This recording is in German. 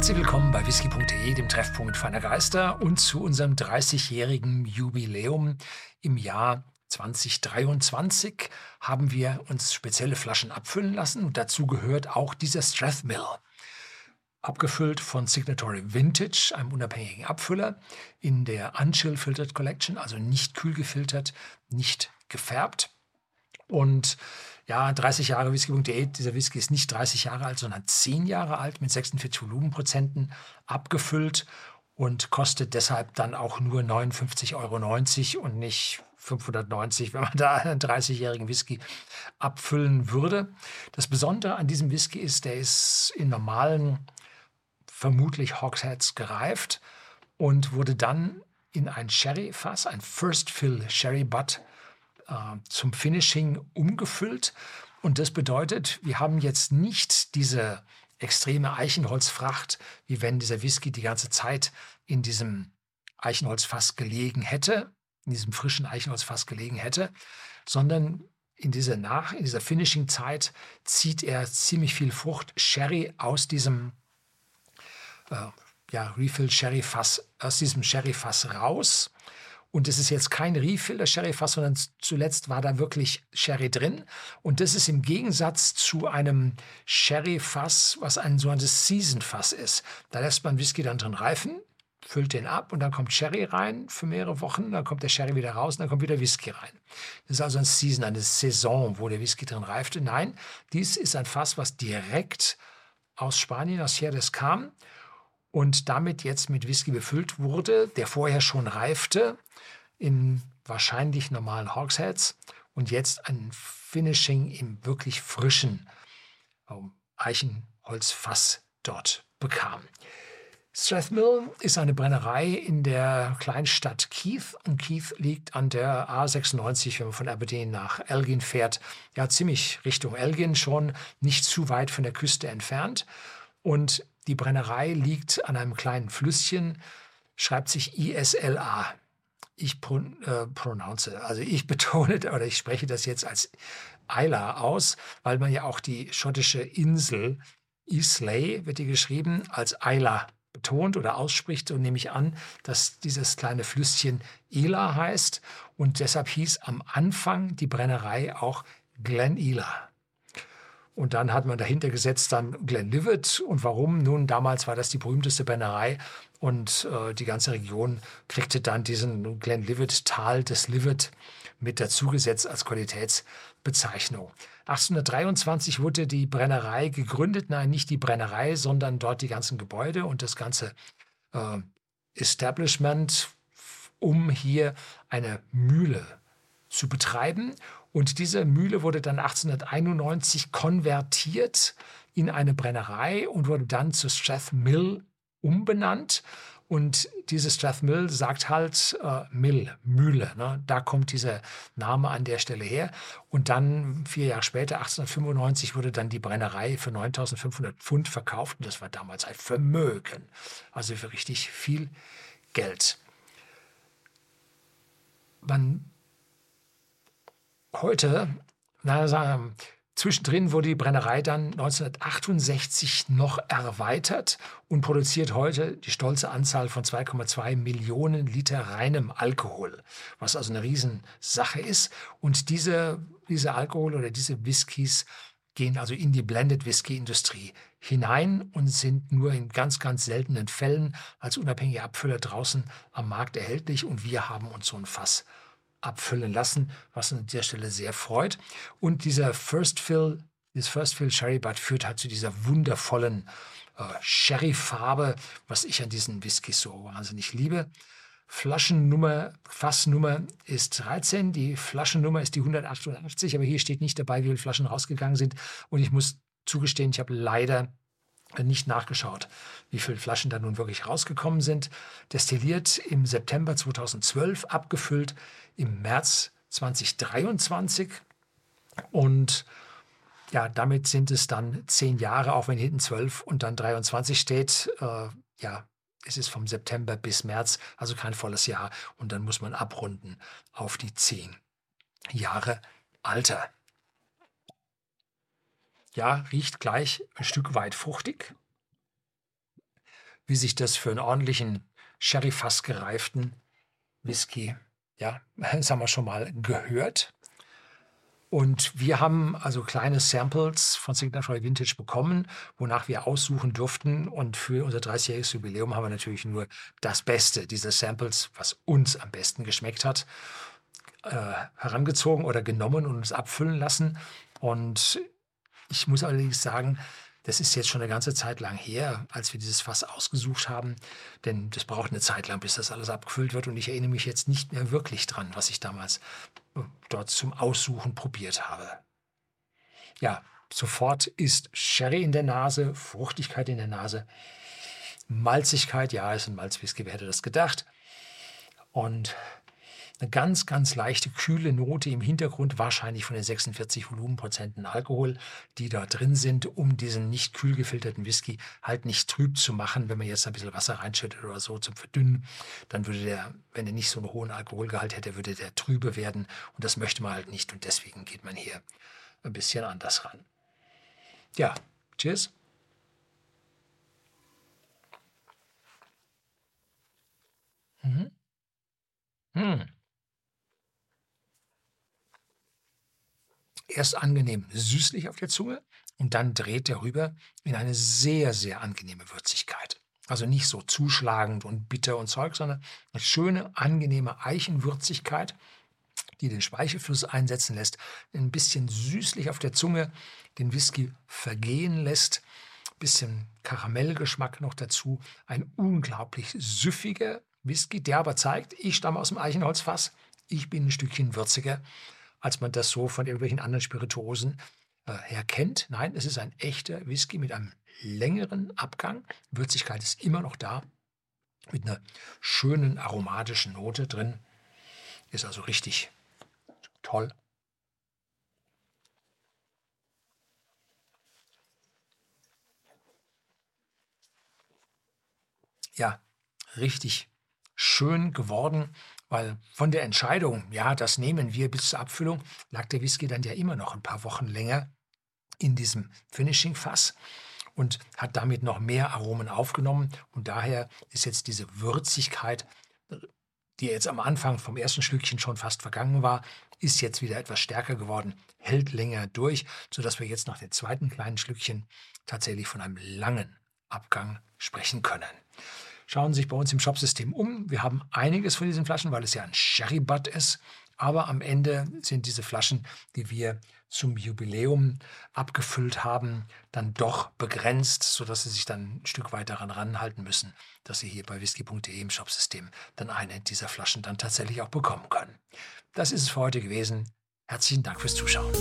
Herzlich willkommen bei whisky.de, dem Treffpunkt feiner Geister und zu unserem 30-jährigen Jubiläum im Jahr 2023 haben wir uns spezielle Flaschen abfüllen lassen und dazu gehört auch dieser Strathmill. Abgefüllt von Signatory Vintage, einem unabhängigen Abfüller, in der Unchill Filtered Collection, also nicht kühl gefiltert, nicht gefärbt. Und ja, 30 Jahre Whisky.de, dieser Whisky ist nicht 30 Jahre alt, sondern 10 Jahre alt mit 46 Volumenprozenten abgefüllt und kostet deshalb dann auch nur 59,90 Euro und nicht 590, wenn man da einen 30-jährigen Whisky abfüllen würde. Das Besondere an diesem Whisky ist, der ist in normalen, vermutlich Hogsheads gereift und wurde dann in ein Sherry-Fass, ein First Fill Sherry Butt, äh, zum Finishing umgefüllt. Und das bedeutet, wir haben jetzt nicht diese extreme Eichenholzfracht, wie wenn dieser Whisky die ganze Zeit in diesem Eichenholzfass gelegen hätte, in diesem frischen Eichenholzfass gelegen hätte, sondern in dieser Nach, in dieser Finishing-Zeit zieht er ziemlich viel Frucht Sherry aus diesem äh, ja, Refill Sherry Fass, aus diesem Sherry Fass raus. Und es ist jetzt kein Refill der Sherry-Fass, sondern zuletzt war da wirklich Sherry drin. Und das ist im Gegensatz zu einem Sherry-Fass, was ein sogenanntes Season-Fass ist. Da lässt man Whisky dann drin reifen, füllt den ab und dann kommt Sherry rein für mehrere Wochen, dann kommt der Sherry wieder raus und dann kommt wieder Whisky rein. Das ist also ein Season, eine Saison, wo der Whisky drin reifte. Nein, dies ist ein Fass, was direkt aus Spanien, aus Jerez kam und damit jetzt mit Whisky befüllt wurde, der vorher schon reifte in wahrscheinlich normalen Hogsheads und jetzt ein Finishing im wirklich frischen ähm, Eichenholzfass dort bekam. Strathmill ist eine Brennerei in der Kleinstadt Keith und Keith liegt an der A96, wenn man von Aberdeen nach Elgin fährt, ja ziemlich Richtung Elgin schon, nicht zu weit von der Küste entfernt. Und die Brennerei liegt an einem kleinen Flüsschen, schreibt sich ISLA. Ich pron äh, pronounce, also ich betone oder ich spreche das jetzt als Isla aus, weil man ja auch die schottische Insel Islay, wird die geschrieben, als Isla betont oder ausspricht und nehme ich an, dass dieses kleine Flüsschen Ela heißt und deshalb hieß am Anfang die Brennerei auch Glen Ela. Und dann hat man dahinter gesetzt dann Glenlivet. Und warum? Nun, damals war das die berühmteste Brennerei und äh, die ganze Region kriegte dann diesen Glenlivet-Tal des Livet mit dazugesetzt als Qualitätsbezeichnung. 1823 wurde die Brennerei gegründet, nein, nicht die Brennerei, sondern dort die ganzen Gebäude und das ganze äh, Establishment, um hier eine Mühle zu betreiben. Und diese Mühle wurde dann 1891 konvertiert in eine Brennerei und wurde dann zu Strathmill umbenannt. Und diese Strathmill sagt halt äh, Mill, Mühle. Ne? Da kommt dieser Name an der Stelle her. Und dann vier Jahre später, 1895, wurde dann die Brennerei für 9500 Pfund verkauft. Und das war damals ein Vermögen. Also für richtig viel Geld. Man heute, na, sagen, Zwischendrin wurde die Brennerei dann 1968 noch erweitert und produziert heute die stolze Anzahl von 2,2 Millionen Liter reinem Alkohol, was also eine Riesensache ist. Und diese, diese Alkohol oder diese Whiskys gehen also in die Blended Whisky Industrie hinein und sind nur in ganz, ganz seltenen Fällen als unabhängige Abfüller draußen am Markt erhältlich. Und wir haben uns so ein Fass abfüllen lassen, was uns an der Stelle sehr freut. Und dieser First Fill, dieses First Fill Sherry Butt führt halt zu dieser wundervollen äh, Sherry-Farbe, was ich an diesen Whiskys so wahnsinnig liebe. Flaschennummer, Fassnummer ist 13, die Flaschennummer ist die 188, aber hier steht nicht dabei, wie viele Flaschen rausgegangen sind. Und ich muss zugestehen, ich habe leider nicht nachgeschaut, wie viele Flaschen da nun wirklich rausgekommen sind. Destilliert im September 2012, abgefüllt im März 2023. Und ja, damit sind es dann zehn Jahre, auch wenn hinten zwölf und dann 23 steht. Äh, ja, es ist vom September bis März, also kein volles Jahr. Und dann muss man abrunden auf die zehn Jahre Alter. Ja, riecht gleich ein Stück weit fruchtig. wie sich das für einen ordentlichen Sherry-Fass gereiften Whisky, ja, das haben wir schon mal gehört. Und wir haben also kleine Samples von Signature Vintage bekommen, wonach wir aussuchen durften. Und für unser 30-jähriges Jubiläum haben wir natürlich nur das Beste dieser Samples, was uns am besten geschmeckt hat, äh, herangezogen oder genommen und uns abfüllen lassen. Und ich muss allerdings sagen, das ist jetzt schon eine ganze Zeit lang her, als wir dieses Fass ausgesucht haben. Denn das braucht eine Zeit lang, bis das alles abgefüllt wird. Und ich erinnere mich jetzt nicht mehr wirklich dran, was ich damals äh, dort zum Aussuchen probiert habe. Ja, sofort ist Sherry in der Nase, Fruchtigkeit in der Nase, Malzigkeit, ja, ist ein Malzwhisky, wer hätte das gedacht? Und eine ganz, ganz leichte, kühle Note im Hintergrund, wahrscheinlich von den 46 Volumenprozenten Alkohol, die da drin sind, um diesen nicht kühl gefilterten Whisky halt nicht trüb zu machen. Wenn man jetzt ein bisschen Wasser reinschüttet oder so zum Verdünnen, dann würde der, wenn er nicht so einen hohen Alkoholgehalt hätte, würde der trübe werden. Und das möchte man halt nicht. Und deswegen geht man hier ein bisschen anders ran. Ja, cheers. Mhm. Hm. Erst angenehm süßlich auf der Zunge und dann dreht er rüber in eine sehr, sehr angenehme Würzigkeit. Also nicht so zuschlagend und bitter und Zeug, sondern eine schöne, angenehme Eichenwürzigkeit, die den Speichelfluss einsetzen lässt, ein bisschen süßlich auf der Zunge den Whisky vergehen lässt, ein bisschen Karamellgeschmack noch dazu, ein unglaublich süffiger Whisky, der aber zeigt, ich stamme aus dem Eichenholzfass, ich bin ein Stückchen würziger als man das so von irgendwelchen anderen Spirituosen äh, her kennt. Nein, es ist ein echter Whisky mit einem längeren Abgang. Würzigkeit ist immer noch da, mit einer schönen aromatischen Note drin. Ist also richtig toll. Ja, richtig schön geworden weil von der Entscheidung, ja, das nehmen wir bis zur Abfüllung, lag der Whisky dann ja immer noch ein paar Wochen länger in diesem Finishing-Fass und hat damit noch mehr Aromen aufgenommen. Und daher ist jetzt diese Würzigkeit, die jetzt am Anfang vom ersten Schlückchen schon fast vergangen war, ist jetzt wieder etwas stärker geworden, hält länger durch, sodass wir jetzt nach dem zweiten kleinen Schlückchen tatsächlich von einem langen Abgang sprechen können schauen Sie sich bei uns im Shopsystem um. Wir haben einiges von diesen Flaschen, weil es ja ein Sherry-Butt ist. Aber am Ende sind diese Flaschen, die wir zum Jubiläum abgefüllt haben, dann doch begrenzt, sodass Sie sich dann ein Stück weit daran ranhalten müssen, dass Sie hier bei whisky.de im Shopsystem dann eine dieser Flaschen dann tatsächlich auch bekommen können. Das ist es für heute gewesen. Herzlichen Dank fürs Zuschauen.